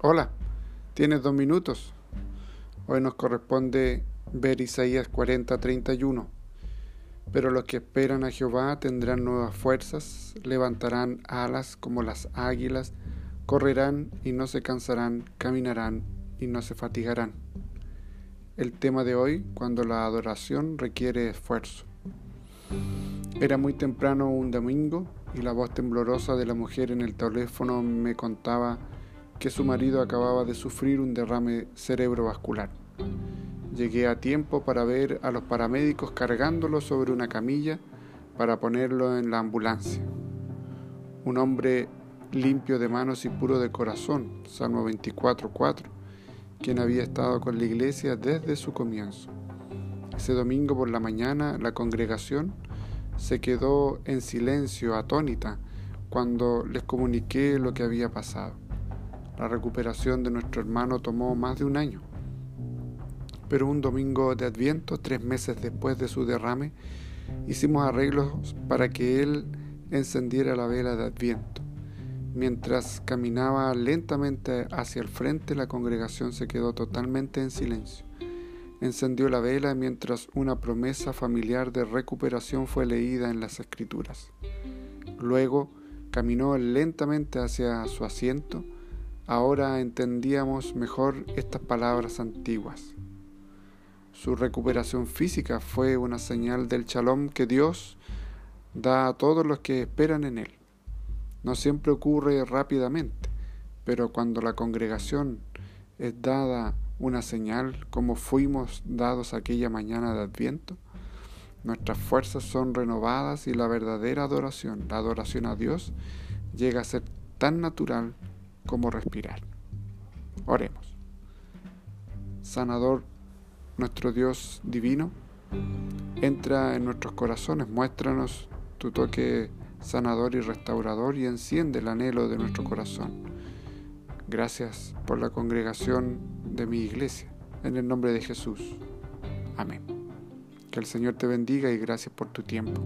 Hola, tienes dos minutos. Hoy nos corresponde ver Isaías 40:31. Pero los que esperan a Jehová tendrán nuevas fuerzas, levantarán alas como las águilas, correrán y no se cansarán, caminarán y no se fatigarán. El tema de hoy, cuando la adoración requiere esfuerzo. Era muy temprano un domingo y la voz temblorosa de la mujer en el teléfono me contaba que su marido acababa de sufrir un derrame cerebrovascular. Llegué a tiempo para ver a los paramédicos cargándolo sobre una camilla para ponerlo en la ambulancia. Un hombre limpio de manos y puro de corazón, Salmo 24.4, quien había estado con la iglesia desde su comienzo. Ese domingo por la mañana la congregación se quedó en silencio, atónita, cuando les comuniqué lo que había pasado. La recuperación de nuestro hermano tomó más de un año. Pero un domingo de Adviento, tres meses después de su derrame, hicimos arreglos para que él encendiera la vela de Adviento. Mientras caminaba lentamente hacia el frente, la congregación se quedó totalmente en silencio. Encendió la vela mientras una promesa familiar de recuperación fue leída en las escrituras. Luego caminó lentamente hacia su asiento, Ahora entendíamos mejor estas palabras antiguas. Su recuperación física fue una señal del shalom que Dios da a todos los que esperan en Él. No siempre ocurre rápidamente, pero cuando la congregación es dada una señal, como fuimos dados aquella mañana de Adviento, nuestras fuerzas son renovadas y la verdadera adoración, la adoración a Dios, llega a ser tan natural como respirar. Oremos. Sanador, nuestro Dios divino, entra en nuestros corazones, muéstranos tu toque sanador y restaurador y enciende el anhelo de nuestro corazón. Gracias por la congregación de mi iglesia. En el nombre de Jesús. Amén. Que el Señor te bendiga y gracias por tu tiempo.